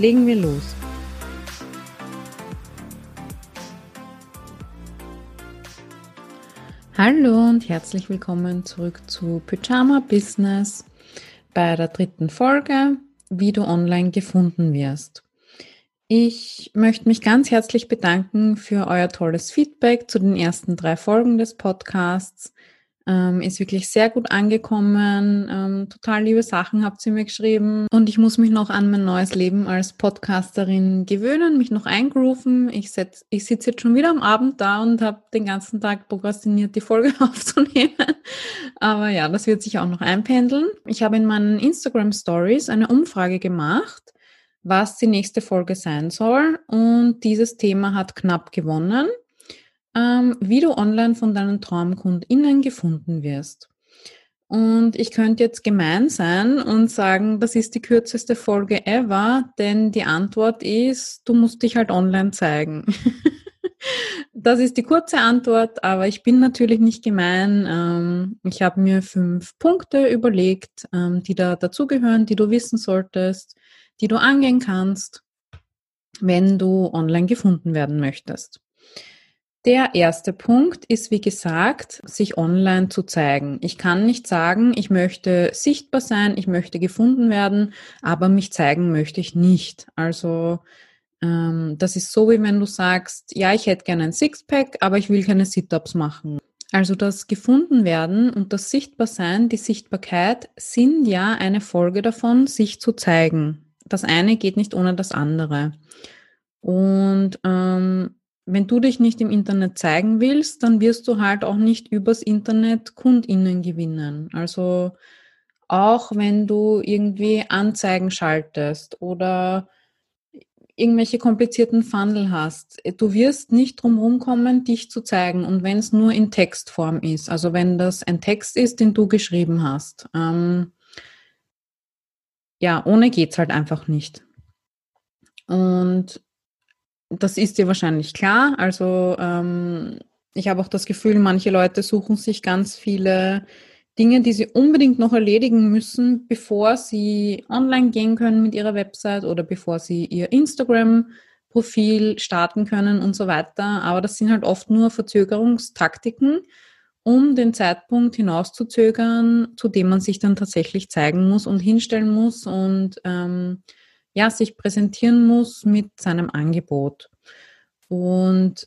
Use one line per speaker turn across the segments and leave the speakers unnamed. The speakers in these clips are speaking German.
Legen wir los. Hallo und herzlich willkommen zurück zu Pyjama Business bei der dritten Folge, wie du online gefunden wirst. Ich möchte mich ganz herzlich bedanken für euer tolles Feedback zu den ersten drei Folgen des Podcasts. Ähm, ist wirklich sehr gut angekommen. Ähm, total liebe Sachen habt ihr mir geschrieben. Und ich muss mich noch an mein neues Leben als Podcasterin gewöhnen, mich noch eingrooven. Ich, ich sitze jetzt schon wieder am Abend da und habe den ganzen Tag prokrastiniert, die Folge aufzunehmen. Aber ja, das wird sich auch noch einpendeln. Ich habe in meinen Instagram Stories eine Umfrage gemacht was die nächste Folge sein soll. Und dieses Thema hat knapp gewonnen ähm, wie du online von deinen TraumkundInnen gefunden wirst. Und ich könnte jetzt gemein sein und sagen, das ist die kürzeste Folge ever, denn die Antwort ist, du musst dich halt online zeigen. das ist die kurze Antwort, aber ich bin natürlich nicht gemein. Ähm, ich habe mir fünf Punkte überlegt, ähm, die da dazugehören, die du wissen solltest, die du angehen kannst, wenn du online gefunden werden möchtest. Der erste Punkt ist, wie gesagt, sich online zu zeigen. Ich kann nicht sagen, ich möchte sichtbar sein, ich möchte gefunden werden, aber mich zeigen möchte ich nicht. Also ähm, das ist so, wie wenn du sagst, ja, ich hätte gerne ein Sixpack, aber ich will keine Sit-ups machen. Also das gefunden werden und das Sichtbarsein, die Sichtbarkeit sind ja eine Folge davon, sich zu zeigen. Das eine geht nicht ohne das andere. Und ähm, wenn du dich nicht im Internet zeigen willst, dann wirst du halt auch nicht übers Internet KundInnen gewinnen. Also auch wenn du irgendwie Anzeigen schaltest oder irgendwelche komplizierten Funnel hast, du wirst nicht drum kommen, dich zu zeigen. Und wenn es nur in Textform ist, also wenn das ein Text ist, den du geschrieben hast, ähm, ja, ohne geht's halt einfach nicht. Und das ist dir wahrscheinlich klar. Also ähm, ich habe auch das Gefühl, manche Leute suchen sich ganz viele Dinge, die sie unbedingt noch erledigen müssen, bevor sie online gehen können mit ihrer Website oder bevor sie ihr Instagram-Profil starten können und so weiter. Aber das sind halt oft nur Verzögerungstaktiken, um den Zeitpunkt hinauszuzögern, zu dem man sich dann tatsächlich zeigen muss und hinstellen muss und ähm, ja, sich präsentieren muss mit seinem Angebot. Und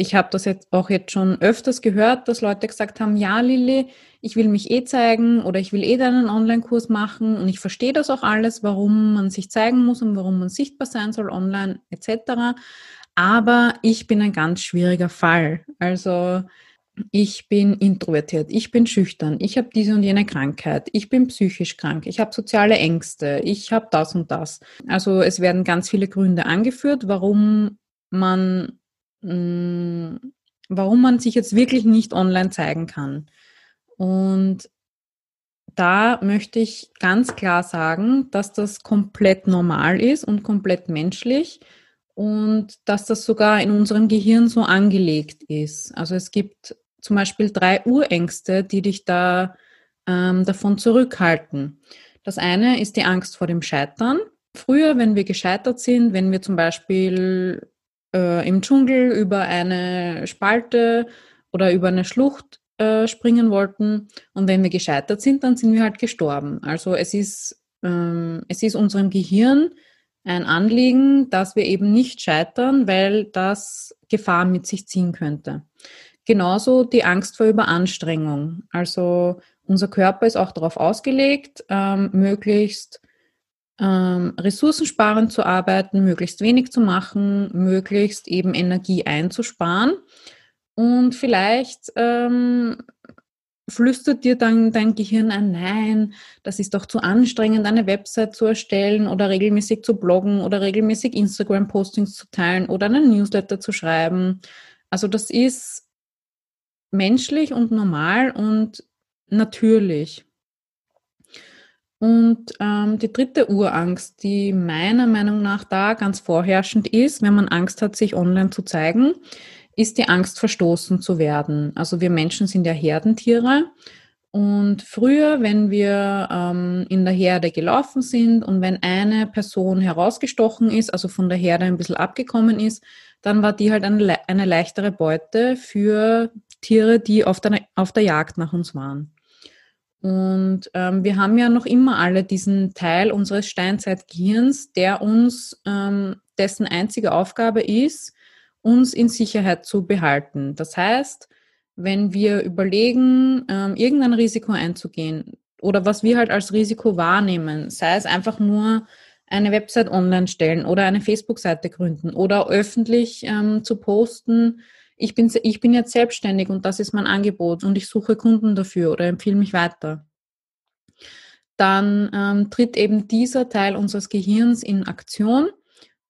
ich habe das jetzt auch jetzt schon öfters gehört, dass Leute gesagt haben, ja, Lilly, ich will mich eh zeigen oder ich will eh deinen Online-Kurs machen und ich verstehe das auch alles, warum man sich zeigen muss und warum man sichtbar sein soll online etc. Aber ich bin ein ganz schwieriger Fall. Also ich bin introvertiert, ich bin schüchtern, ich habe diese und jene Krankheit, ich bin psychisch krank, ich habe soziale Ängste, ich habe das und das. Also es werden ganz viele Gründe angeführt, warum man, mh, mm, warum man sich jetzt wirklich nicht online zeigen kann. Und da möchte ich ganz klar sagen, dass das komplett normal ist und komplett menschlich und dass das sogar in unserem Gehirn so angelegt ist. Also es gibt zum Beispiel drei Urängste, die dich da ähm, davon zurückhalten. Das eine ist die Angst vor dem Scheitern. Früher, wenn wir gescheitert sind, wenn wir zum Beispiel äh, im Dschungel über eine Spalte oder über eine Schlucht äh, springen wollten und wenn wir gescheitert sind, dann sind wir halt gestorben. Also es ist, ähm, es ist unserem Gehirn ein Anliegen, dass wir eben nicht scheitern, weil das Gefahr mit sich ziehen könnte. Genauso die Angst vor Überanstrengung. Also unser Körper ist auch darauf ausgelegt, ähm, möglichst ähm, ressourcensparend zu arbeiten, möglichst wenig zu machen, möglichst eben Energie einzusparen. Und vielleicht ähm, flüstert dir dann dein Gehirn ein, nein, das ist doch zu anstrengend, eine Website zu erstellen oder regelmäßig zu bloggen oder regelmäßig Instagram-Postings zu teilen oder einen Newsletter zu schreiben. Also das ist menschlich und normal und natürlich. Und ähm, die dritte Urangst, die meiner Meinung nach da ganz vorherrschend ist, wenn man Angst hat, sich online zu zeigen, ist die Angst, verstoßen zu werden. Also wir Menschen sind ja Herdentiere. Und früher, wenn wir ähm, in der Herde gelaufen sind und wenn eine Person herausgestochen ist, also von der Herde ein bisschen abgekommen ist, dann war die halt eine, eine leichtere Beute für Tiere, die auf der, auf der Jagd nach uns waren. Und ähm, wir haben ja noch immer alle diesen Teil unseres Steinzeitgehirns, der uns, ähm, dessen einzige Aufgabe ist, uns in Sicherheit zu behalten. Das heißt, wenn wir überlegen, ähm, irgendein Risiko einzugehen oder was wir halt als Risiko wahrnehmen, sei es einfach nur eine Website online stellen oder eine Facebook-Seite gründen oder öffentlich ähm, zu posten, ich bin, ich bin jetzt selbstständig und das ist mein Angebot und ich suche Kunden dafür oder empfehle mich weiter. Dann ähm, tritt eben dieser Teil unseres Gehirns in Aktion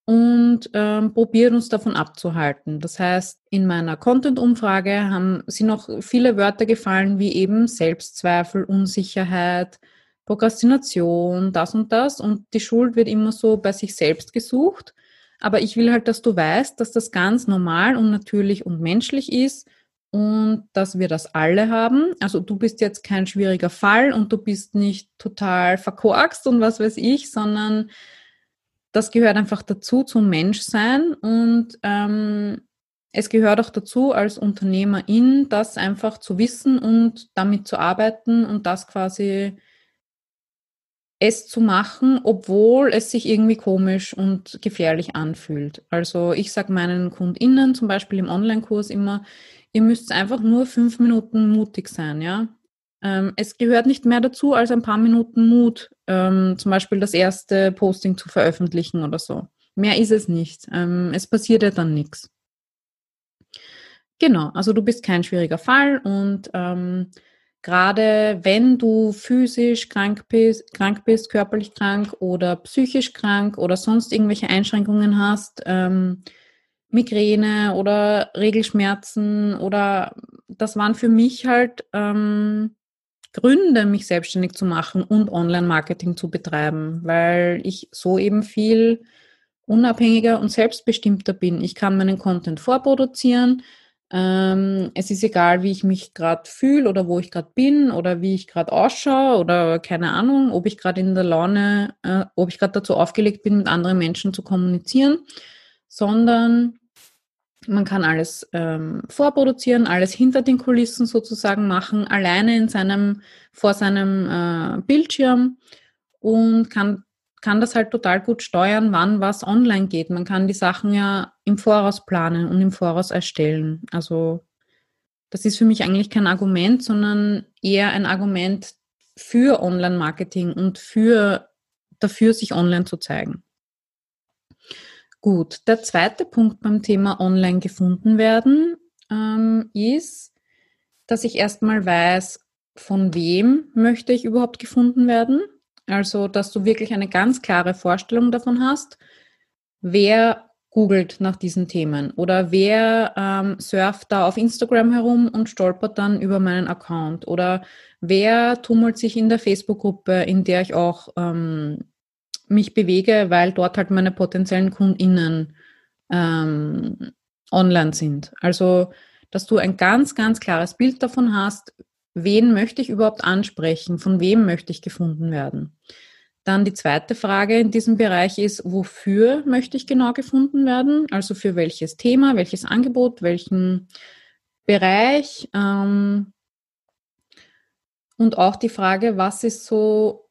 und ähm, probiert uns davon abzuhalten. Das heißt, in meiner Content-Umfrage haben sind noch viele Wörter gefallen, wie eben Selbstzweifel, Unsicherheit, Prokrastination, das und das. Und die Schuld wird immer so bei sich selbst gesucht. Aber ich will halt, dass du weißt, dass das ganz normal und natürlich und menschlich ist und dass wir das alle haben. Also du bist jetzt kein schwieriger Fall und du bist nicht total verkorkst und was weiß ich, sondern das gehört einfach dazu zum Menschsein und ähm, es gehört auch dazu, als Unternehmerin das einfach zu wissen und damit zu arbeiten und das quasi es zu machen, obwohl es sich irgendwie komisch und gefährlich anfühlt. Also ich sage meinen KundInnen zum Beispiel im Online-Kurs immer, ihr müsst einfach nur fünf Minuten mutig sein, ja. Ähm, es gehört nicht mehr dazu als ein paar Minuten Mut, ähm, zum Beispiel das erste Posting zu veröffentlichen oder so. Mehr ist es nicht. Ähm, es passiert ja dann nichts. Genau, also du bist kein schwieriger Fall und ähm, gerade wenn du physisch krank bist, krank bist, körperlich krank oder psychisch krank oder sonst irgendwelche Einschränkungen hast, ähm, Migräne oder Regelschmerzen oder das waren für mich halt ähm, Gründe, mich selbstständig zu machen und Online-Marketing zu betreiben, weil ich so eben viel unabhängiger und selbstbestimmter bin. Ich kann meinen Content vorproduzieren. Ähm, es ist egal, wie ich mich gerade fühle oder wo ich gerade bin oder wie ich gerade ausschaue oder keine Ahnung, ob ich gerade in der Laune, äh, ob ich gerade dazu aufgelegt bin, mit anderen Menschen zu kommunizieren, sondern man kann alles ähm, vorproduzieren, alles hinter den Kulissen sozusagen machen, alleine in seinem, vor seinem äh, Bildschirm und kann, kann das halt total gut steuern, wann was online geht. Man kann die Sachen ja im Voraus planen und im Voraus erstellen. Also das ist für mich eigentlich kein Argument, sondern eher ein Argument für Online-Marketing und für dafür, sich online zu zeigen. Gut, der zweite Punkt beim Thema Online gefunden werden ähm, ist, dass ich erstmal weiß, von wem möchte ich überhaupt gefunden werden. Also, dass du wirklich eine ganz klare Vorstellung davon hast, wer googelt nach diesen Themen oder wer ähm, surft da auf Instagram herum und stolpert dann über meinen Account oder wer tummelt sich in der Facebook-Gruppe, in der ich auch ähm, mich bewege, weil dort halt meine potenziellen KundInnen ähm, online sind. Also, dass du ein ganz, ganz klares Bild davon hast, wen möchte ich überhaupt ansprechen, von wem möchte ich gefunden werden. Dann die zweite Frage in diesem Bereich ist, wofür möchte ich genau gefunden werden? Also für welches Thema, welches Angebot, welchen Bereich? Ähm, und auch die Frage, was ist so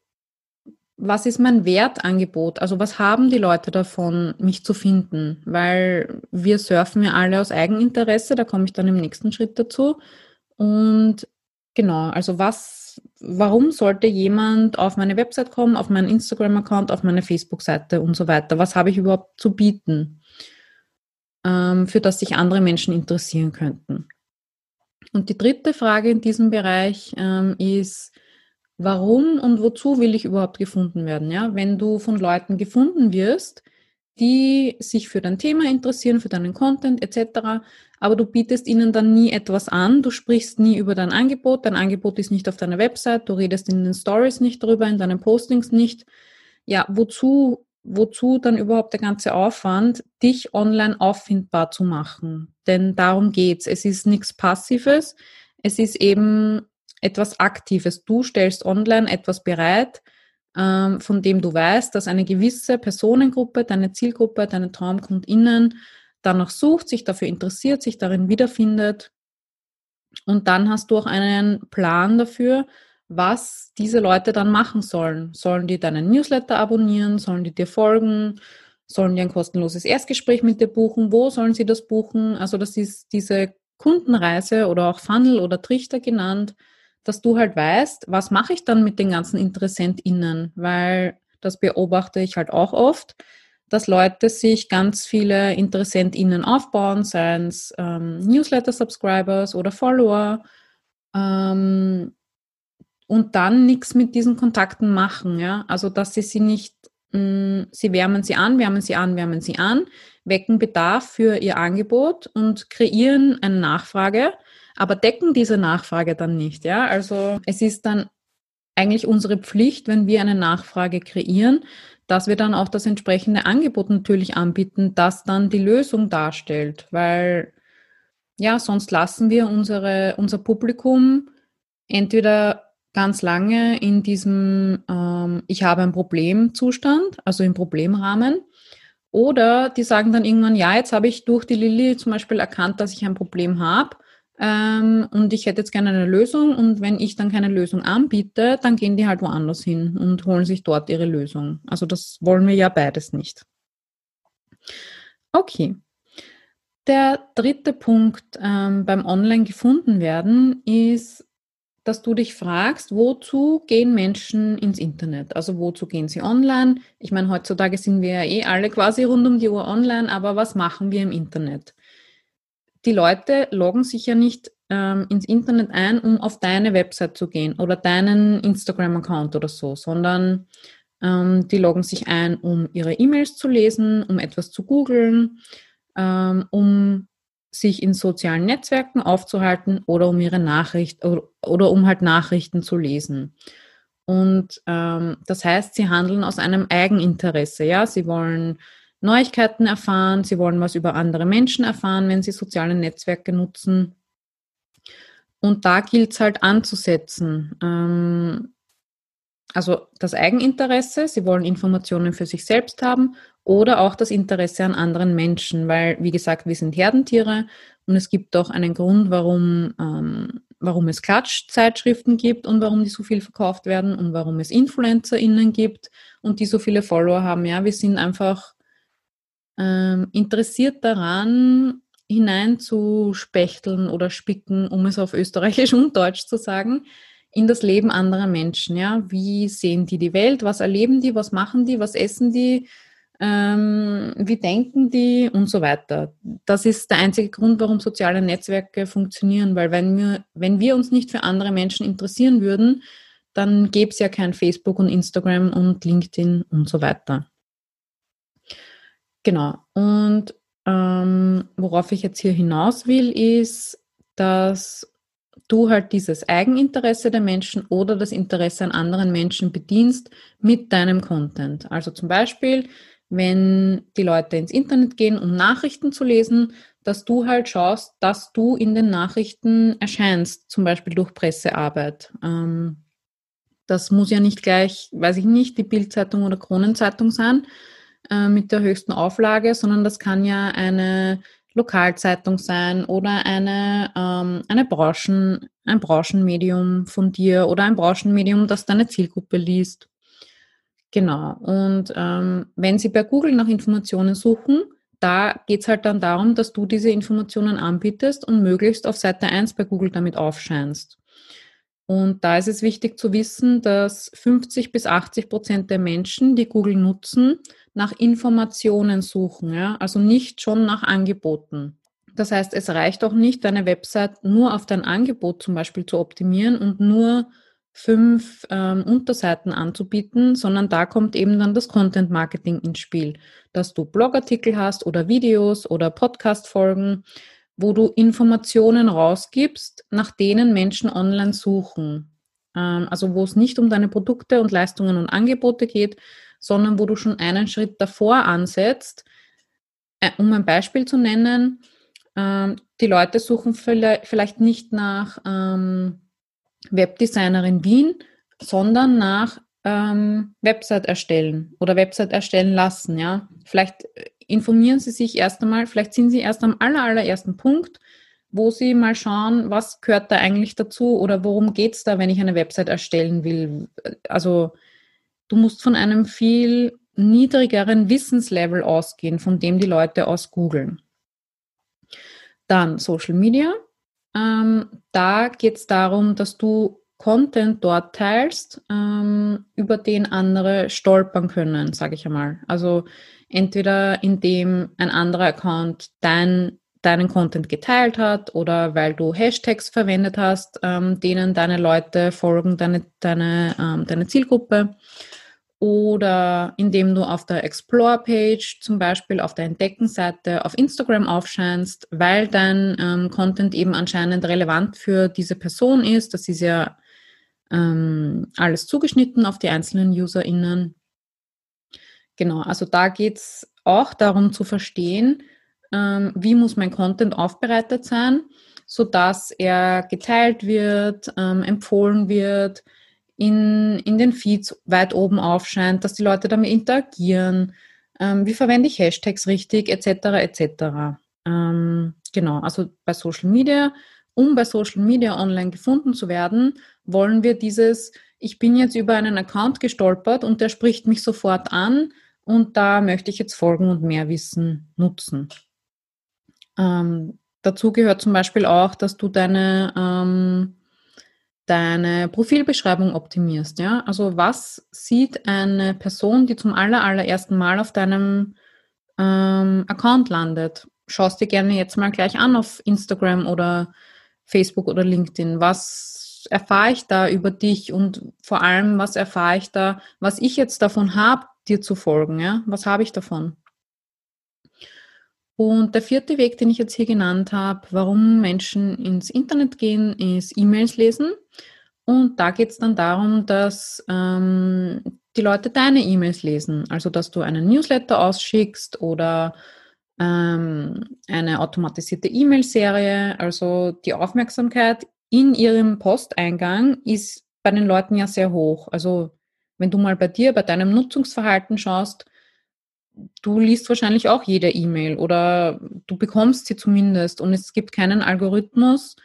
was ist mein Wertangebot? Also was haben die Leute davon, mich zu finden? Weil wir surfen ja alle aus Eigeninteresse, da komme ich dann im nächsten Schritt dazu. Und genau, also was, warum sollte jemand auf meine Website kommen, auf meinen Instagram-Account, auf meine Facebook-Seite und so weiter? Was habe ich überhaupt zu bieten, ähm, für das sich andere Menschen interessieren könnten? Und die dritte Frage in diesem Bereich ähm, ist, warum und wozu will ich überhaupt gefunden werden? Ja, wenn du von Leuten gefunden wirst, die sich für dein Thema interessieren, für deinen Content etc., aber du bietest ihnen dann nie etwas an, du sprichst nie über dein Angebot, dein Angebot ist nicht auf deiner Website, du redest in den Stories nicht darüber, in deinen Postings nicht. Ja, wozu wozu dann überhaupt der ganze Aufwand, dich online auffindbar zu machen? Denn darum geht's. Es ist nichts Passives, es ist eben etwas Aktives. Du stellst online etwas bereit, von dem du weißt, dass eine gewisse Personengruppe, deine Zielgruppe, deine TraumkundInnen danach sucht, sich dafür interessiert, sich darin wiederfindet. Und dann hast du auch einen Plan dafür, was diese Leute dann machen sollen. Sollen die deinen Newsletter abonnieren? Sollen die dir folgen? Sollen die ein kostenloses Erstgespräch mit dir buchen? Wo sollen sie das buchen? Also das ist diese Kundenreise oder auch Funnel oder Trichter genannt, dass du halt weißt, was mache ich dann mit den ganzen InteressentInnen? Weil das beobachte ich halt auch oft, dass Leute sich ganz viele InteressentInnen aufbauen, seien es ähm, Newsletter-Subscribers oder Follower, ähm, und dann nichts mit diesen Kontakten machen, ja. Also dass sie sie nicht, mh, mm, sie wärmen sie an, wärmen sie an, wärmen sie an, wecken Bedarf für ihr Angebot und kreieren eine Nachfrage, aber decken diese Nachfrage dann nicht, ja. Also es ist dann eigentlich unsere Pflicht, wenn wir eine Nachfrage kreieren, dass wir dann auch das entsprechende Angebot natürlich anbieten, das dann die Lösung darstellt, weil ja, sonst lassen wir unsere, unser Publikum entweder ganz lange in diesem ähm, Ich habe ein Problem-Zustand, also im Problemrahmen. Oder die sagen dann irgendwann, ja, jetzt habe ich durch die Lilly zum Beispiel erkannt, dass ich ein Problem habe ähm, und ich hätte jetzt gerne eine Lösung. Und wenn ich dann keine Lösung anbiete, dann gehen die halt woanders hin und holen sich dort ihre Lösung. Also das wollen wir ja beides nicht. Okay. Der dritte Punkt ähm, beim Online gefunden werden ist dass du dich fragst, wozu gehen Menschen ins Internet? Also wozu gehen sie online? Ich meine, heutzutage sind wir ja eh alle quasi rund um die Uhr online, aber was machen wir im Internet? Die Leute loggen sich ja nicht ähm, ins Internet ein, um auf deine Website zu gehen oder deinen Instagram-Account oder so, sondern ähm, die loggen sich ein, um ihre E-Mails zu lesen, um etwas zu googeln, ähm, um sich in sozialen Netzwerken aufzuhalten oder um ihre Nachricht oder, um halt Nachrichten zu lesen. Und ähm, das heißt, sie handeln aus einem Eigeninteresse. Ja, sie wollen Neuigkeiten erfahren, sie wollen was über andere Menschen erfahren, wenn sie soziale Netzwerke nutzen. Und da gilt es halt anzusetzen. Ähm, also das Eigeninteresse, sie wollen Informationen für sich selbst haben oder auch das Interesse an anderen Menschen, weil, wie gesagt, wir sind Herdentiere und es gibt auch einen Grund, warum, ähm, warum es Klatschzeitschriften gibt und warum die so viel verkauft werden und warum es InfluencerInnen gibt und die so viele Follower haben. Ja, wir sind einfach ähm, interessiert daran, hineinzuspechteln oder spicken, um es auf Österreichisch und Deutsch zu sagen, in das Leben anderer Menschen. Ja, wie sehen die die Welt? Was erleben die? Was machen die? Was essen die? Ähm, wie denken die und so weiter. Das ist der einzige Grund, warum soziale Netzwerke funktionieren, weil wenn wir, wenn wir uns nicht für andere Menschen interessieren würden, dann gäbe es ja kein Facebook und Instagram und LinkedIn und so weiter. Genau. Und ähm, worauf ich jetzt hier hinaus will, ist, dass du halt dieses Eigeninteresse der Menschen oder das Interesse an anderen Menschen bedienst mit deinem Content. Also zum Beispiel, wenn die Leute ins Internet gehen, um Nachrichten zu lesen, dass du halt schaust, dass du in den Nachrichten erscheinst, zum Beispiel durch Pressearbeit. Ähm, das muss ja nicht gleich, weiß ich nicht, die Bildzeitung oder Kronenzeitung sein äh, mit der höchsten Auflage, sondern das kann ja eine Lokalzeitung sein oder eine, ähm, eine Branchen, ein Branchenmedium von dir oder ein Branchenmedium, das deine Zielgruppe liest. Genau. Und ähm, wenn Sie bei Google nach Informationen suchen, da geht es halt dann darum, dass du diese Informationen anbietest und möglichst auf Seite 1 bei Google damit aufscheinst. Und da ist es wichtig zu wissen, dass 50 bis 80 Prozent der Menschen, die Google nutzen, nach Informationen suchen, ja? also nicht schon nach Angeboten. Das heißt, es reicht auch nicht, deine Website nur auf dein Angebot zum Beispiel zu optimieren und nur fünf ähm, Unterseiten anzubieten, sondern da kommt eben dann das Content Marketing ins Spiel, dass du Blogartikel hast oder Videos oder Podcast-Folgen, wo du Informationen rausgibst, nach denen Menschen online suchen. Ähm, also wo es nicht um deine Produkte und Leistungen und Angebote geht, sondern wo du schon einen Schritt davor ansetzt. Äh, um ein Beispiel zu nennen, ähm, die Leute suchen vielleicht nicht nach ähm, Webdesignerin Wien, sondern nach ähm, Website erstellen oder Website erstellen lassen. Ja, vielleicht informieren Sie sich erst einmal, vielleicht sind Sie erst am aller, allerersten Punkt, wo Sie mal schauen, was gehört da eigentlich dazu oder worum geht es da, wenn ich eine Website erstellen will. Also du musst von einem viel niedrigeren Wissenslevel ausgehen, von dem die Leute aus googeln. Dann Social Media. Ähm, da geht es darum, dass du Content dort teilst, ähm, über den andere stolpern können, sage ich einmal. Also entweder indem ein anderer Account dein, deinen Content geteilt hat oder weil du Hashtags verwendet hast, ähm, denen deine Leute folgen, deine, deine, ähm, deine Zielgruppe oder indem du auf der Explore-Page zum Beispiel auf der Entdeckenseite auf Instagram aufscheinst, weil dein ähm, Content eben anscheinend relevant für diese Person ist. Das ist ja ähm, alles zugeschnitten auf die einzelnen UserInnen. Genau, also da geht es auch darum zu verstehen, ähm, wie muss mein Content aufbereitet sein, sodass er geteilt wird, ähm, empfohlen wird, in, in den Feeds weit oben aufscheint, dass die Leute damit interagieren, ähm, wie verwende ich Hashtags richtig, etc. etc. Ähm, genau, also bei Social Media, um bei Social Media online gefunden zu werden, wollen wir dieses, ich bin jetzt über einen Account gestolpert und der spricht mich sofort an und da möchte ich jetzt folgen und mehr Wissen nutzen. Ähm, dazu gehört zum Beispiel auch, dass du deine ähm, deine Profilbeschreibung optimierst. Ja? Also was sieht eine Person, die zum aller, allerersten Mal auf deinem ähm, Account landet? Schaust dir gerne jetzt mal gleich an auf Instagram oder Facebook oder LinkedIn. Was erfahre ich da über dich und vor allem, was erfahre ich da, was ich jetzt davon habe, dir zu folgen? Ja? Was habe ich davon? Und der vierte Weg, den ich jetzt hier genannt habe, warum Menschen ins Internet gehen, ist E-Mails lesen. Und da geht es dann darum, dass ähm, die Leute deine E-Mails lesen. Also dass du einen Newsletter ausschickst oder ähm, eine automatisierte E-Mail-Serie. Also die Aufmerksamkeit in ihrem Posteingang ist bei den Leuten ja sehr hoch. Also wenn du mal bei dir, bei deinem Nutzungsverhalten schaust, du liest wahrscheinlich auch jede E-Mail oder du bekommst sie zumindest und es gibt keinen Algorithmus,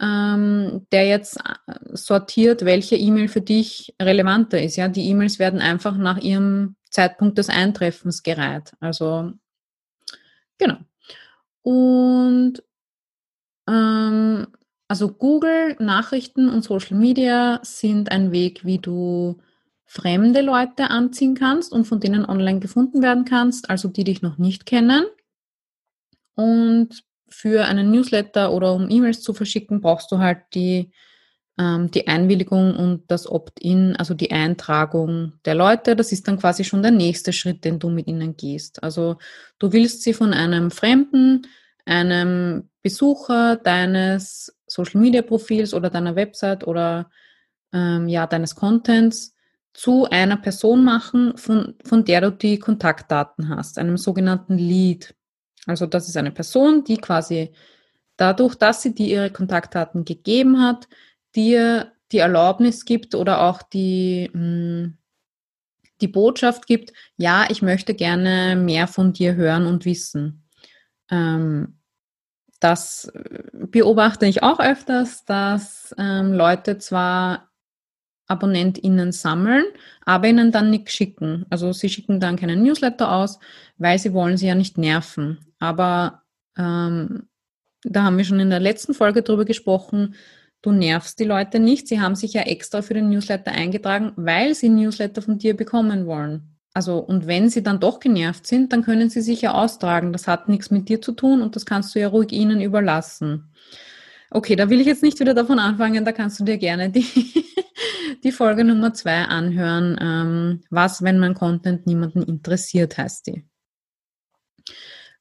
ähm, der jetzt äh, sortiert, welche E-Mail für dich relevanter ist. Ja, die E-Mails werden einfach nach ihrem Zeitpunkt des Eintreffens gereiht. Also genau. Und ähm, also Google, Nachrichten und Social Media sind ein Weg, wie du fremde Leute anziehen kannst und von denen online gefunden werden kannst, also die dich noch nicht kennen. Und für einen Newsletter oder um E-Mails zu verschicken, brauchst du halt die, ähm, die Einwilligung und das Opt-in, also die Eintragung der Leute. Das ist dann quasi schon der nächste Schritt, den du mit ihnen gehst. Also du willst sie von einem Fremden, einem Besucher deines Social-Media-Profils oder deiner Website oder ähm, ja, deines Contents zu einer Person machen, von, von der du die Kontaktdaten hast, einem sogenannten Lead. Also das ist eine Person, die quasi dadurch, dass sie dir ihre Kontaktdaten gegeben hat, dir die Erlaubnis gibt oder auch die, hm, die Botschaft gibt, ja, ich möchte gerne mehr von dir hören und wissen. Ähm, das beobachte ich auch öfters, dass ähm, Leute zwar AbonnentInnen sammeln, aber ihnen dann nichts schicken. Also sie schicken dann keinen Newsletter aus, weil sie wollen sie ja nicht nerven. Aber ähm, da haben wir schon in der letzten Folge drüber gesprochen, du nervst die Leute nicht. Sie haben sich ja extra für den Newsletter eingetragen, weil sie Newsletter von dir bekommen wollen. also, und wenn sie dann doch genervt sind, dann können sie sich ja austragen. Das hat nichts mit dir zu tun und das kannst du ja ruhig ihnen überlassen. Okay, da will ich jetzt nicht wieder davon anfangen, da kannst du dir gerne die, die Folge Nummer zwei anhören. Ähm, was, wenn mein Content niemanden interessiert, heißt die.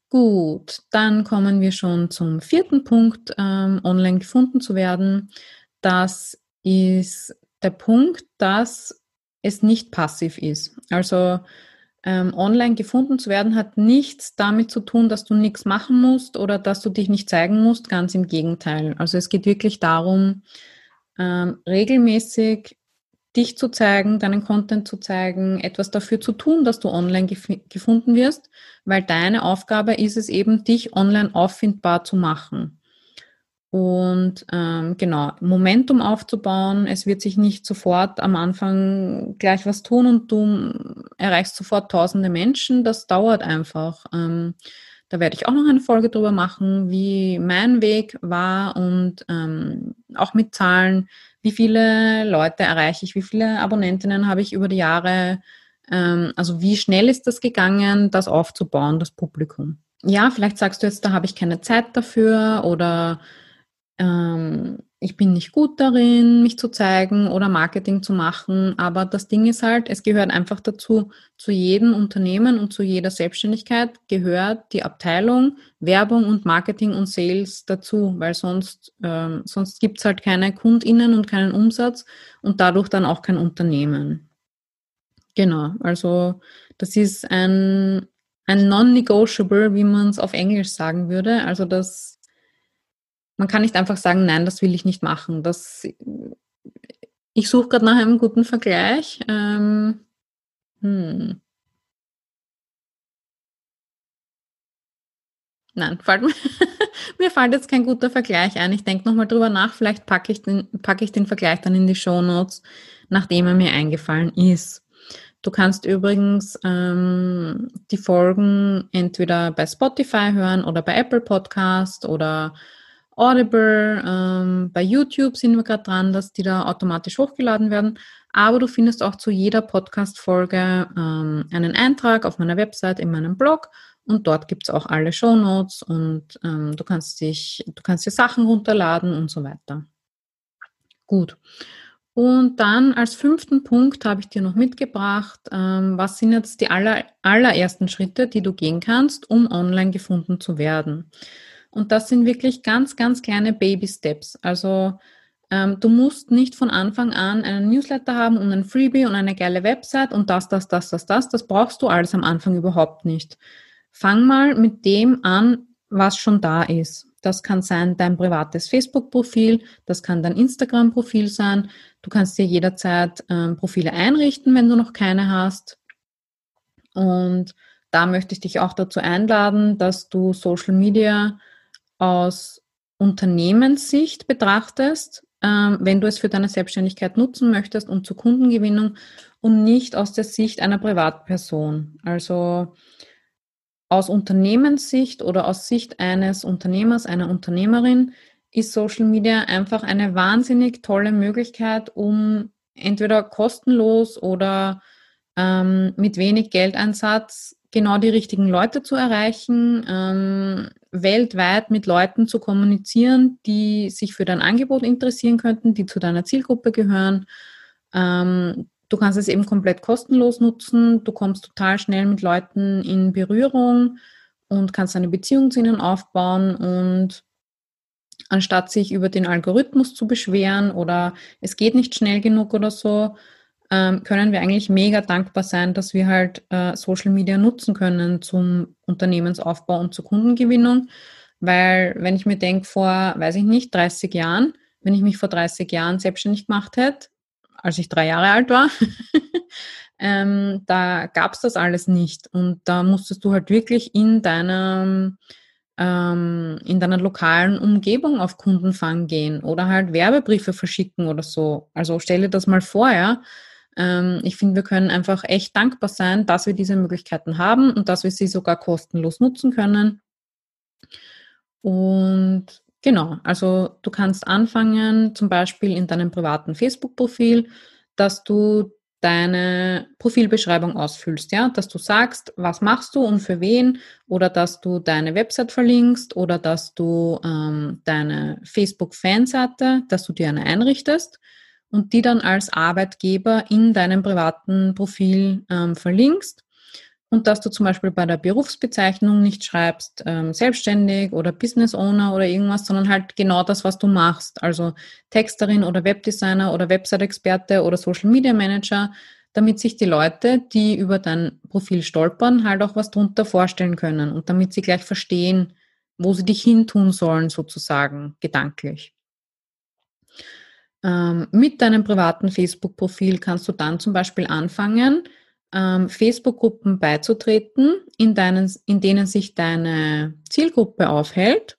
Gut, dann kommen wir schon zum vierten Punkt, ähm, online gefunden zu werden. Das ist der Punkt, dass es nicht passiv ist. Also ähm, online gefunden zu werden hat nichts damit zu tun, dass du nichts machen musst oder dass du dich nicht zeigen musst. Ganz im Gegenteil. Also es geht wirklich darum, ähm, regelmäßig dich zu zeigen, deinen Content zu zeigen, etwas dafür zu tun, dass du online gef gefunden wirst, weil deine Aufgabe ist es eben, dich online auffindbar zu machen. Und ähm, genau, Momentum aufzubauen. Es wird sich nicht sofort am Anfang gleich was tun und du erreichst sofort tausende Menschen. Das dauert einfach. Ähm, da werde ich auch noch eine Folge drüber machen, wie mein Weg war und ähm, auch mit Zahlen, wie viele Leute erreiche ich, wie viele Abonnentinnen habe ich über die Jahre. Ähm, also wie schnell ist das gegangen, das aufzubauen, das Publikum. Ja, vielleicht sagst du jetzt, da habe ich keine Zeit dafür oder ähm, ich bin nicht gut darin, mich zu zeigen oder Marketing zu machen. Aber das Ding ist halt, es gehört einfach dazu, zu jedem Unternehmen und zu jeder Selbstständigkeit gehört die Abteilung Werbung und Marketing und Sales dazu, weil sonst, ähm, sonst gibt es halt keine KundInnen und keinen Umsatz und dadurch dann auch kein Unternehmen. Genau, also das ist ein, ein non-negotiable, wie man es auf Englisch sagen würde. Also das man kann nicht einfach sagen, nein, das will ich nicht machen. Das, ich suche gerade nach einem guten Vergleich. Ähm, hm. Nein, fällt mir, mir fällt jetzt kein guter Vergleich ein. Ich denke nochmal drüber nach. Vielleicht packe ich, den, ich den Vergleich dann in die Show Notes, nachdem er mir eingefallen ist. Du kannst übrigens ähm, die Folgen entweder bei Spotify hören oder bei Apple Podcast oder Audible, ähm, bei YouTube sind wir gerade dran, dass die da automatisch hochgeladen werden. Aber du findest auch zu jeder Podcast-Folge ähm, einen Eintrag auf meiner Website, in meinem Blog. Und dort gibt es auch alle Show Notes und ähm, du kannst dich, du kannst dir Sachen runterladen und so weiter. Gut. Und dann als fünften Punkt habe ich dir noch mitgebracht, ähm, was sind jetzt die aller, allerersten Schritte, die du gehen kannst, um online gefunden zu werden. Und das sind wirklich ganz, ganz kleine Baby-Steps. Also ähm, du musst nicht von Anfang an einen Newsletter haben und ein Freebie und eine geile Website und das, das, das, das, das. Das brauchst du alles am Anfang überhaupt nicht. Fang mal mit dem an, was schon da ist. Das kann sein dein privates Facebook-Profil, das kann dein Instagram-Profil sein. Du kannst dir jederzeit ähm, Profile einrichten, wenn du noch keine hast. Und da möchte ich dich auch dazu einladen, dass du Social Media aus Unternehmenssicht betrachtest, ähm, wenn du es für deine Selbstständigkeit nutzen möchtest und zur Kundengewinnung und nicht aus der Sicht einer Privatperson. Also aus Unternehmenssicht oder aus Sicht eines Unternehmers, einer Unternehmerin ist Social Media einfach eine wahnsinnig tolle Möglichkeit, um entweder kostenlos oder ähm, mit wenig Geldeinsatz genau die richtigen Leute zu erreichen, ähm, weltweit mit Leuten zu kommunizieren, die sich für dein Angebot interessieren könnten, die zu deiner Zielgruppe gehören. Ähm, du kannst es eben komplett kostenlos nutzen. Du kommst total schnell mit Leuten in Berührung und kannst eine Beziehung zu ihnen aufbauen und anstatt sich über den Algorithmus zu beschweren oder es geht nicht schnell genug oder so, ähm, können wir eigentlich mega dankbar sein, dass wir halt äh, Social Media nutzen können zum Unternehmensaufbau und zur Kundengewinnung. Weil wenn ich mir denke, vor, weiß ich nicht, 30 Jahren, wenn ich mich vor 30 Jahren selbstständig gemacht hätte, als ich drei Jahre alt war, ähm, da gab es das alles nicht. Und da musstest du halt wirklich in deiner, ähm, in deiner lokalen Umgebung auf Kundenfang gehen oder halt Werbebriefe verschicken oder so. Also stelle das mal vor, ja. Ähm, ich finde, wir können einfach echt dankbar sein, dass wir diese Möglichkeiten haben und dass wir sie sogar kostenlos nutzen können. Und genau, also du kannst anfangen, zum Beispiel in deinem privaten Facebook-Profil, dass du deine Profilbeschreibung ausfüllst, ja, dass du sagst, was machst du und für wen oder dass du deine Website verlinkst oder dass du ähm, deine Facebook-Fanseite, dass du dir eine einrichtest und die dann als Arbeitgeber in deinem privaten Profil ähm, verlinkst und dass du zum Beispiel bei der Berufsbezeichnung nicht schreibst ähm, selbstständig oder Business Owner oder irgendwas, sondern halt genau das, was du machst. Also Texterin oder Webdesigner oder Website-Experte oder Social Media Manager, damit sich die Leute, die über dein Profil stolpern, halt auch was drunter vorstellen können und damit sie gleich verstehen, wo sie dich hintun sollen, sozusagen, gedanklich. Ähm, mit deinem privaten Facebook-Profil kannst du dann zum Beispiel anfangen, ähm, Facebook-Gruppen beizutreten, in, deinen, in denen sich deine Zielgruppe aufhält.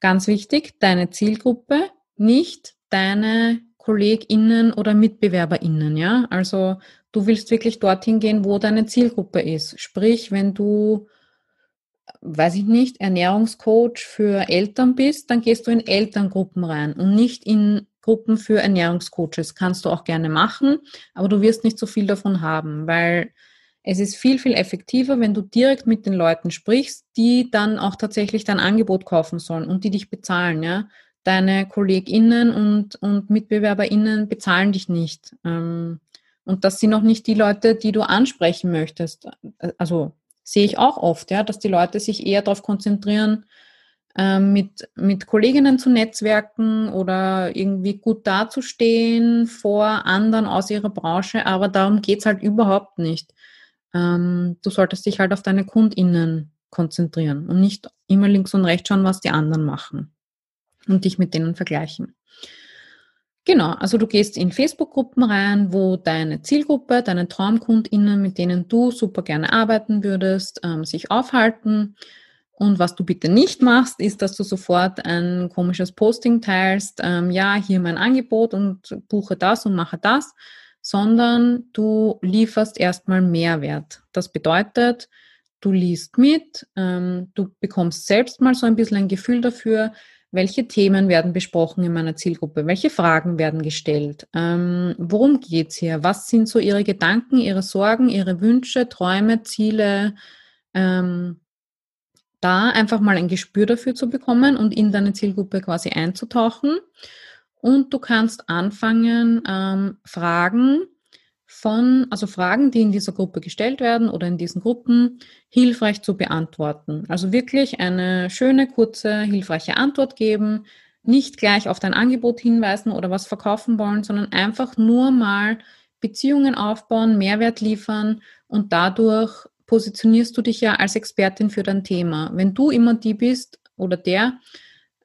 Ganz wichtig, deine Zielgruppe, nicht deine KollegInnen oder MitbewerberInnen, ja. Also du willst wirklich dorthin gehen, wo deine Zielgruppe ist. Sprich, wenn du, weiß ich nicht, Ernährungscoach für Eltern bist, dann gehst du in Elterngruppen rein und nicht in Gruppen für Ernährungscoaches. Kannst du auch gerne machen, aber du wirst nicht so viel davon haben, weil es ist viel, viel effektiver, wenn du direkt mit den Leuten sprichst, die dann auch tatsächlich dein Angebot kaufen sollen und die dich bezahlen, ja. Deine KollegInnen und, und MitbewerberInnen bezahlen dich nicht. Ähm, und das sind auch nicht die Leute, die du ansprechen möchtest. Also sehe ich auch oft, ja, dass die Leute sich eher darauf konzentrieren, mit, mit Kolleginnen zu netzwerken oder irgendwie gut dazustehen vor anderen aus ihrer Branche, aber darum geht es halt überhaupt nicht. Ähm, du solltest dich halt auf deine KundInnen konzentrieren und nicht immer links und rechts schauen, was die anderen machen und dich mit denen vergleichen. Genau, also du gehst in Facebook-Gruppen rein, wo deine Zielgruppe, deine TraumkundInnen, mit denen du super gerne arbeiten würdest, ähm, sich aufhalten. Und was du bitte nicht machst, ist, dass du sofort ein komisches Posting teilst, ähm, ja, hier mein Angebot und buche das und mache das, sondern du lieferst erstmal Mehrwert. Das bedeutet, du liest mit, ähm, du bekommst selbst mal so ein bisschen ein Gefühl dafür, welche Themen werden besprochen in meiner Zielgruppe, welche Fragen werden gestellt, ähm, worum geht's hier, was sind so ihre Gedanken, ihre Sorgen, ihre Wünsche, Träume, Ziele, ähm, da einfach mal ein Gespür dafür zu bekommen und in deine Zielgruppe quasi einzutauchen. Und du kannst anfangen, ähm, Fragen von, also Fragen, die in dieser Gruppe gestellt werden oder in diesen Gruppen, hilfreich zu beantworten. Also wirklich eine schöne, kurze, hilfreiche Antwort geben, nicht gleich auf dein Angebot hinweisen oder was verkaufen wollen, sondern einfach nur mal Beziehungen aufbauen, Mehrwert liefern und dadurch positionierst du dich ja als Expertin für dein Thema. Wenn du immer die bist oder der,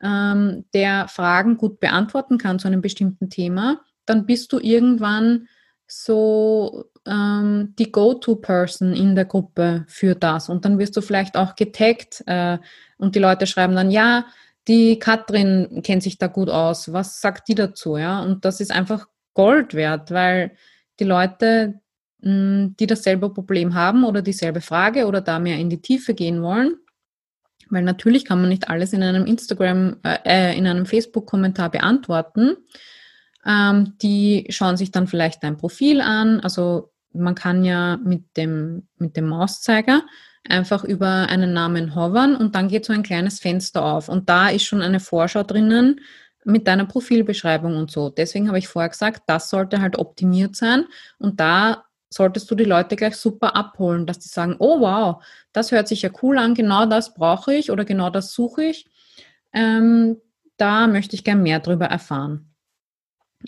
ähm, der Fragen gut beantworten kann zu einem bestimmten Thema, dann bist du irgendwann so ähm, die Go-To-Person in der Gruppe für das. Und dann wirst du vielleicht auch getaggt äh, und die Leute schreiben dann, ja, die Katrin kennt sich da gut aus, was sagt die dazu? Ja? Und das ist einfach Gold wert, weil die Leute, die dasselbe Problem haben oder dieselbe Frage oder da mehr in die Tiefe gehen wollen. Weil natürlich kann man nicht alles in einem Instagram, äh, äh, in einem Facebook-Kommentar beantworten. Ähm, die schauen sich dann vielleicht dein Profil an. Also man kann ja mit dem, mit dem Mauszeiger einfach über einen Namen hovern und dann geht so ein kleines Fenster auf. Und da ist schon eine Vorschau drinnen mit deiner Profilbeschreibung und so. Deswegen habe ich vorher gesagt, das sollte halt optimiert sein. Und da solltest du die Leute gleich super abholen, dass die sagen, oh wow, das hört sich ja cool an, genau das brauche ich oder genau das suche ich. Ähm, da möchte ich gern mehr darüber erfahren.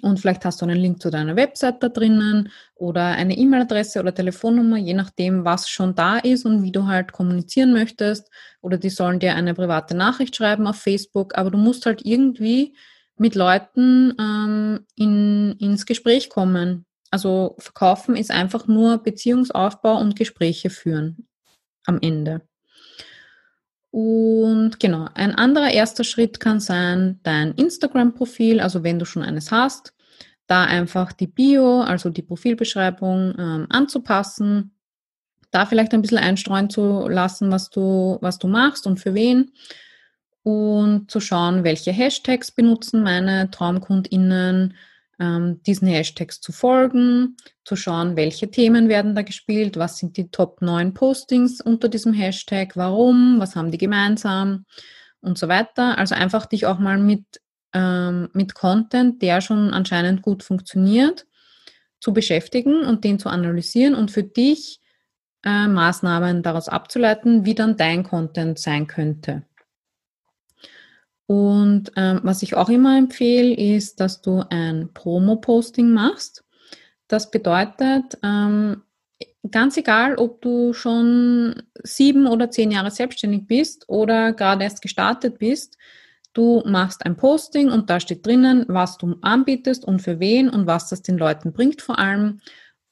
Und vielleicht hast du einen Link zu deiner Website da drinnen oder eine E-Mail-Adresse oder Telefonnummer, je nachdem, was schon da ist und wie du halt kommunizieren möchtest. Oder die sollen dir eine private Nachricht schreiben auf Facebook, aber du musst halt irgendwie mit Leuten ähm, in, ins Gespräch kommen. Also verkaufen ist einfach nur Beziehungsaufbau und Gespräche führen am Ende. Und genau, ein anderer erster Schritt kann sein, dein Instagram-Profil, also wenn du schon eines hast, da einfach die Bio, also die Profilbeschreibung ähm, anzupassen, da vielleicht ein bisschen einstreuen zu lassen, was du, was du machst und für wen und zu schauen, welche Hashtags benutzen meine TraumkundInnen, ähm, diesen Hashtags zu folgen, zu schauen, welche Themen werden da gespielt, was sind die Top 9 Postings unter diesem Hashtag, warum, was haben die gemeinsam und so weiter. Also einfach dich auch mal mit, ähm, mit Content, der schon anscheinend gut funktioniert, zu beschäftigen und den zu analysieren und für dich äh, Maßnahmen daraus abzuleiten, wie dann dein Content sein könnte. Und ähm, was ich auch immer empfehle, ist, dass du ein Promo-Posting machst. Das bedeutet, ähm, ganz egal, ob du schon sieben oder zehn Jahre selbstständig bist oder gerade erst gestartet bist, du machst ein Posting und da steht drinnen, was du anbietest und für wen und was das den Leuten bringt vor allem.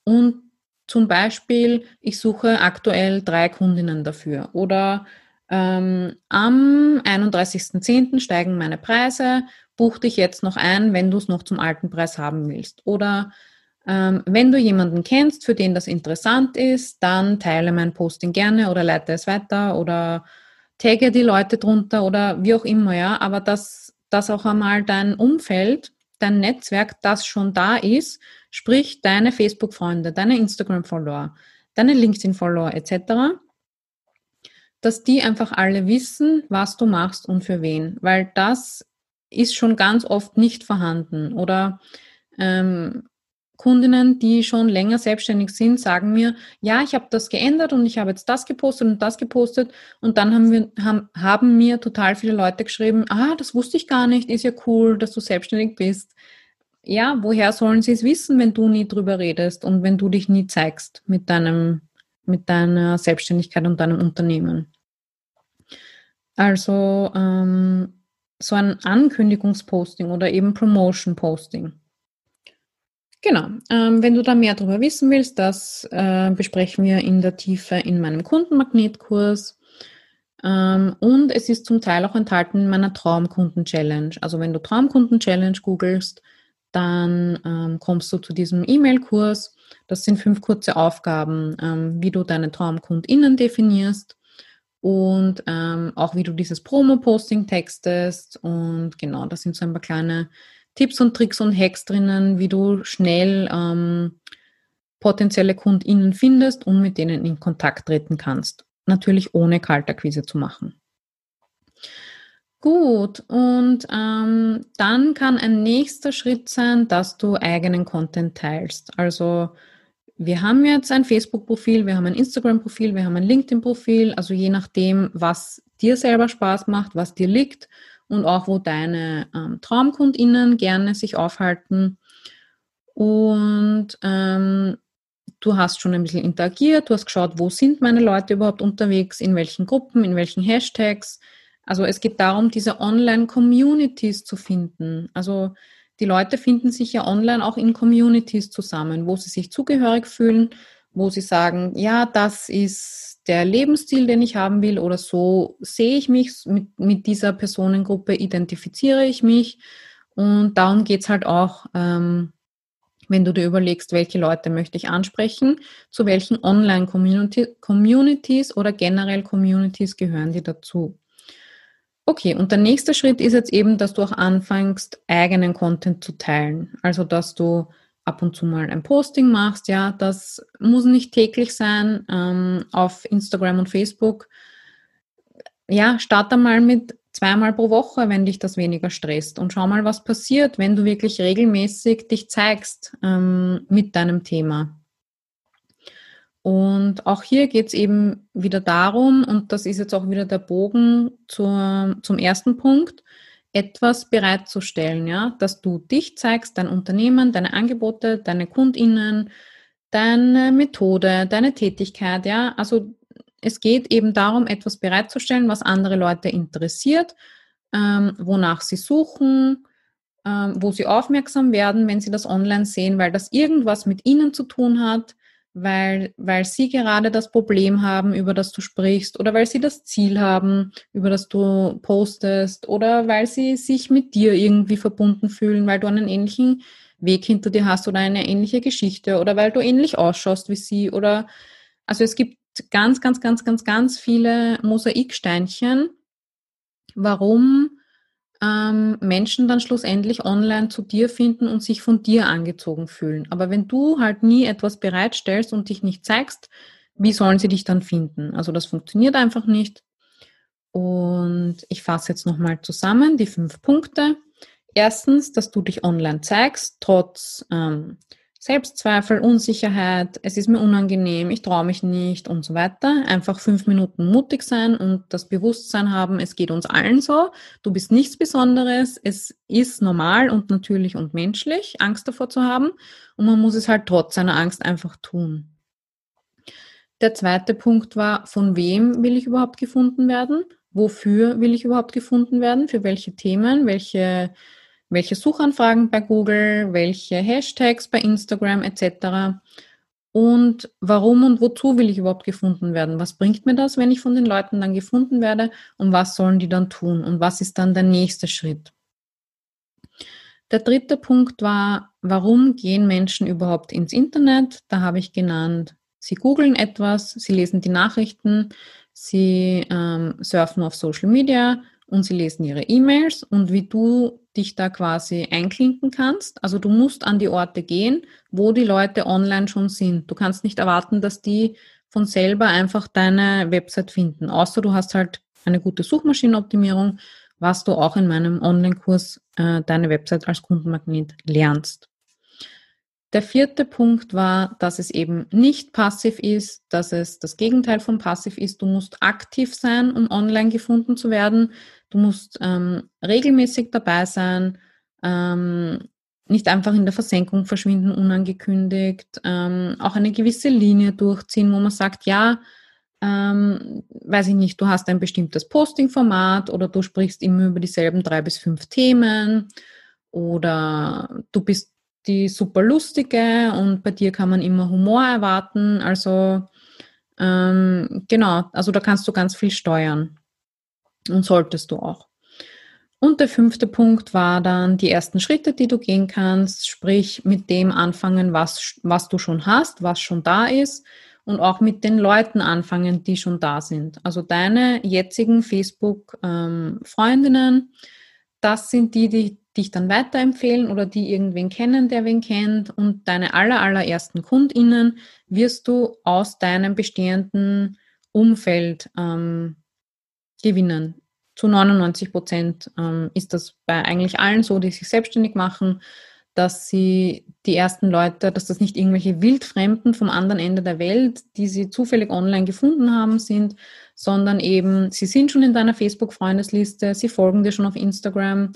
Und zum Beispiel, ich suche aktuell drei Kundinnen dafür oder ähm, am 31.10. steigen meine Preise, buch dich jetzt noch ein, wenn du es noch zum alten Preis haben willst. Oder ähm, wenn du jemanden kennst, für den das interessant ist, dann teile mein Posting gerne oder leite es weiter oder tagge die Leute drunter oder wie auch immer, ja. Aber dass, dass auch einmal dein Umfeld, dein Netzwerk, das schon da ist, sprich deine Facebook-Freunde, deine Instagram-Follower, deine LinkedIn-Follower etc., dass die einfach alle wissen, was du machst und für wen, weil das ist schon ganz oft nicht vorhanden. Oder ähm, Kundinnen, die schon länger selbstständig sind, sagen mir, ja, ich habe das geändert und ich habe jetzt das gepostet und das gepostet und dann haben wir haben, haben mir total viele Leute geschrieben, ah, das wusste ich gar nicht, ist ja cool, dass du selbstständig bist. Ja, woher sollen sie es wissen, wenn du nie drüber redest und wenn du dich nie zeigst mit deinem mit deiner Selbstständigkeit und deinem Unternehmen? Also ähm, so ein Ankündigungsposting oder eben Promotion-Posting. Genau. Ähm, wenn du da mehr darüber wissen willst, das äh, besprechen wir in der Tiefe in meinem Kundenmagnetkurs. Ähm, und es ist zum Teil auch enthalten in meiner Traumkunden-Challenge. Also wenn du Traumkunden-Challenge googelst, dann ähm, kommst du zu diesem E-Mail-Kurs. Das sind fünf kurze Aufgaben, ähm, wie du deine TraumkundInnen definierst und ähm, auch wie du dieses Promo-Posting textest. Und genau, da sind so ein paar kleine Tipps und Tricks und Hacks drinnen, wie du schnell ähm, potenzielle KundInnen findest und mit denen in Kontakt treten kannst. Natürlich ohne Kaltakquise zu machen. Gut, und ähm, dann kann ein nächster Schritt sein, dass du eigenen Content teilst. Also wir haben jetzt ein Facebook-Profil, wir haben ein Instagram-Profil, wir haben ein LinkedIn-Profil, also je nachdem, was dir selber Spaß macht, was dir liegt und auch wo deine ähm, TraumkundInnen gerne sich aufhalten. Und ähm, du hast schon ein bisschen interagiert, du hast geschaut, wo sind meine Leute überhaupt unterwegs, in welchen Gruppen, in welchen Hashtags. Also es geht darum, diese Online-Communities zu finden. Also die Leute finden sich ja online auch in Communities zusammen, wo sie sich zugehörig fühlen, wo sie sagen, ja, das ist der Lebensstil, den ich haben will oder so sehe ich mich, mit, mit dieser Personengruppe identifiziere ich mich. Und darum geht's halt auch, ähm, wenn du dir überlegst, welche Leute möchte ich ansprechen, zu welchen Online-Communities oder generell Communities gehören die dazu. Okay, und der nächste Schritt ist jetzt eben, dass du auch anfängst, eigenen Content zu teilen. Also, dass du ab und zu mal ein Posting machst, ja, das muss nicht täglich sein ähm, auf Instagram und Facebook. Ja, starte mal mit zweimal pro Woche, wenn dich das weniger stresst und schau mal, was passiert, wenn du wirklich regelmäßig dich zeigst ähm, mit deinem Thema. Und auch hier geht es eben wieder darum, und das ist jetzt auch wieder der Bogen zur, zum ersten Punkt, etwas bereitzustellen, ja, dass du dich zeigst, dein Unternehmen, deine Angebote, deine KundInnen, deine Methode, deine Tätigkeit, ja. Also es geht eben darum, etwas bereitzustellen, was andere Leute interessiert, ähm, wonach sie suchen, ähm, wo sie aufmerksam werden, wenn sie das online sehen, weil das irgendwas mit ihnen zu tun hat, weil, weil sie gerade das Problem haben, über das du sprichst, oder weil sie das Ziel haben, über das du postest, oder weil sie sich mit dir irgendwie verbunden fühlen, weil du einen ähnlichen Weg hinter dir hast oder eine ähnliche Geschichte, oder weil du ähnlich ausschaust wie sie, oder also es gibt ganz, ganz, ganz, ganz, ganz viele Mosaiksteinchen, warum ähm, Menschen dann schlussendlich online zu dir finden und sich von dir angezogen fühlen. Aber wenn du halt nie etwas bereitstellst und dich nicht zeigst, wie sollen sie dich dann finden? Also das funktioniert einfach nicht. Und ich fasse jetzt nochmal zusammen die fünf Punkte. Erstens, dass du dich online zeigst, trotz ähm, Selbstzweifel, Unsicherheit, es ist mir unangenehm, ich traue mich nicht und so weiter. Einfach fünf Minuten mutig sein und das Bewusstsein haben, es geht uns allen so. Du bist nichts Besonderes. Es ist normal und natürlich und menschlich, Angst davor zu haben. Und man muss es halt trotz seiner Angst einfach tun. Der zweite Punkt war, von wem will ich überhaupt gefunden werden? Wofür will ich überhaupt gefunden werden? Für welche Themen? Welche welche Suchanfragen bei Google, welche Hashtags bei Instagram etc. Und warum und wozu will ich überhaupt gefunden werden? Was bringt mir das, wenn ich von den Leuten dann gefunden werde? Und was sollen die dann tun? Und was ist dann der nächste Schritt? Der dritte Punkt war, warum gehen Menschen überhaupt ins Internet? Da habe ich genannt, sie googeln etwas, sie lesen die Nachrichten, sie ähm, surfen auf Social Media und sie lesen ihre E-Mails und wie du dich da quasi einklinken kannst. Also du musst an die Orte gehen, wo die Leute online schon sind. Du kannst nicht erwarten, dass die von selber einfach deine Website finden, außer du hast halt eine gute Suchmaschinenoptimierung, was du auch in meinem Online-Kurs äh, deine Website als Kundenmagnet lernst. Der vierte Punkt war, dass es eben nicht passiv ist, dass es das Gegenteil von passiv ist. Du musst aktiv sein, um online gefunden zu werden. Du musst ähm, regelmäßig dabei sein, ähm, nicht einfach in der Versenkung verschwinden, unangekündigt, ähm, auch eine gewisse Linie durchziehen, wo man sagt, ja, ähm, weiß ich nicht, du hast ein bestimmtes Posting-Format oder du sprichst immer über dieselben drei bis fünf Themen oder du bist die super lustige und bei dir kann man immer Humor erwarten. Also ähm, genau, also da kannst du ganz viel steuern. Und solltest du auch. Und der fünfte Punkt war dann die ersten Schritte, die du gehen kannst, sprich mit dem anfangen, was, was du schon hast, was schon da ist und auch mit den Leuten anfangen, die schon da sind. Also deine jetzigen Facebook-Freundinnen, ähm, das sind die, die dich dann weiterempfehlen oder die irgendwen kennen, der wen kennt und deine aller, allerersten KundInnen wirst du aus deinem bestehenden Umfeld ähm, gewinnen. Zu 99 Prozent ähm, ist das bei eigentlich allen so, die sich selbstständig machen, dass sie die ersten Leute, dass das nicht irgendwelche Wildfremden vom anderen Ende der Welt, die sie zufällig online gefunden haben, sind, sondern eben, sie sind schon in deiner Facebook-Freundesliste, sie folgen dir schon auf Instagram,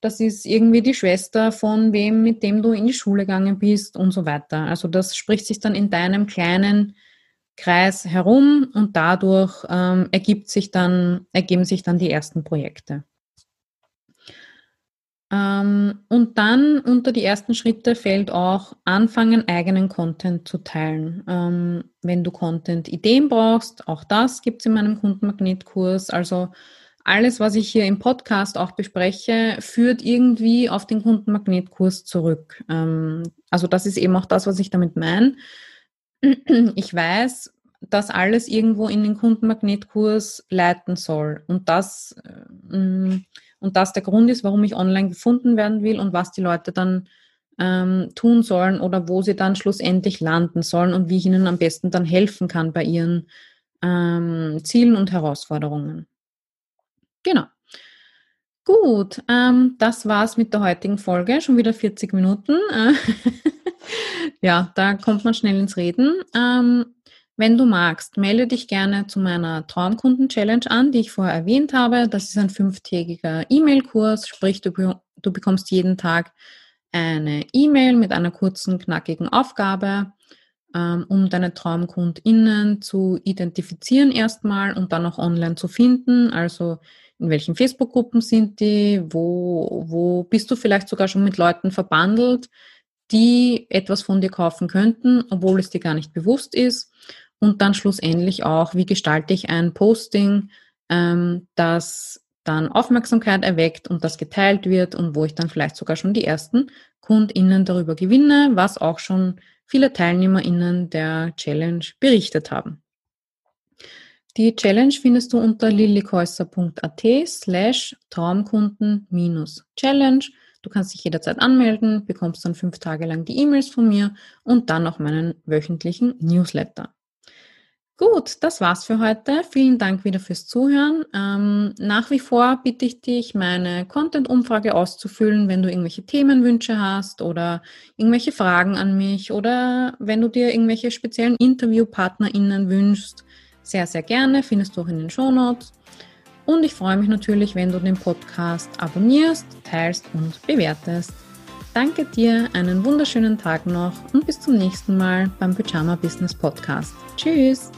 das ist irgendwie die Schwester von wem, mit dem du in die Schule gegangen bist und so weiter. Also das spricht sich dann in deinem kleinen Kreis herum und dadurch ähm, ergibt sich dann, ergeben sich dann die ersten Projekte. Ähm, und dann unter die ersten Schritte fällt auch anfangen, eigenen Content zu teilen. Ähm, wenn du Content-Ideen brauchst, auch das gibt es in meinem Kundenmagnetkurs. Also alles, was ich hier im Podcast auch bespreche, führt irgendwie auf den Kundenmagnetkurs zurück. Ähm, also das ist eben auch das, was ich damit meine ich weiß, dass alles irgendwo in den Kundenmagnetkurs leiten soll und das, ähm, und das der Grund ist, warum ich online gefunden werden will und was die Leute dann ähm, tun sollen oder wo sie dann schlussendlich landen sollen und wie ich ihnen am besten dann helfen kann bei ihren Zielen und Herausforderungen. Genau. Gut, ähm, das war's mit der heutigen Folge. Schon wieder 40 Minuten. ja, da kommt man schnell ins Reden. Ähm, wenn du magst, melde dich gerne zu meiner Traumkunden-Challenge an, die ich vorher erwähnt habe. Das ist ein fünftägiger E-Mail-Kurs, sprich du, du bekommst jeden Tag eine E-Mail mit einer kurzen, knackigen Aufgabe, ähm, um deine TraumkundInnen zu identifizieren erstmal und dann auch online zu finden. Also in welchen Facebook-Gruppen sind die, wo, wo bist du vielleicht sogar schon mit Leuten verbandelt, die etwas von dir kaufen könnten, obwohl es dir gar nicht bewusst ist. Und dann schlussendlich auch, wie gestalte ich ein Posting, ähm, das dann Aufmerksamkeit erweckt und das geteilt wird und wo ich dann vielleicht sogar schon die ersten KundInnen darüber gewinne, was auch schon viele TeilnehmerInnen der Challenge berichtet haben. Die Challenge findest du unter lillikäusser.at slash Traumkunden-Challenge. Du kannst dich jederzeit anmelden, bekommst dann fünf Tage lang die E-Mails von mir und dann auch meinen wöchentlichen Newsletter. Gut, das war's für heute. Vielen Dank wieder fürs Zuhören. Ähm, nach wie vor bitte ich dich, meine Content-Umfrage auszufüllen, wenn du irgendwelche Themenwünsche hast oder irgendwelche Fragen an mich oder wenn du dir irgendwelche speziellen InterviewpartnerInnen wünschst. Sehr, sehr gerne, findest du auch in den Shownotes. Und ich freue mich natürlich, wenn du den Podcast abonnierst, teilst und bewertest. Danke dir, einen wunderschönen Tag noch und bis zum nächsten Mal beim Pyjama Business Podcast. Tschüss!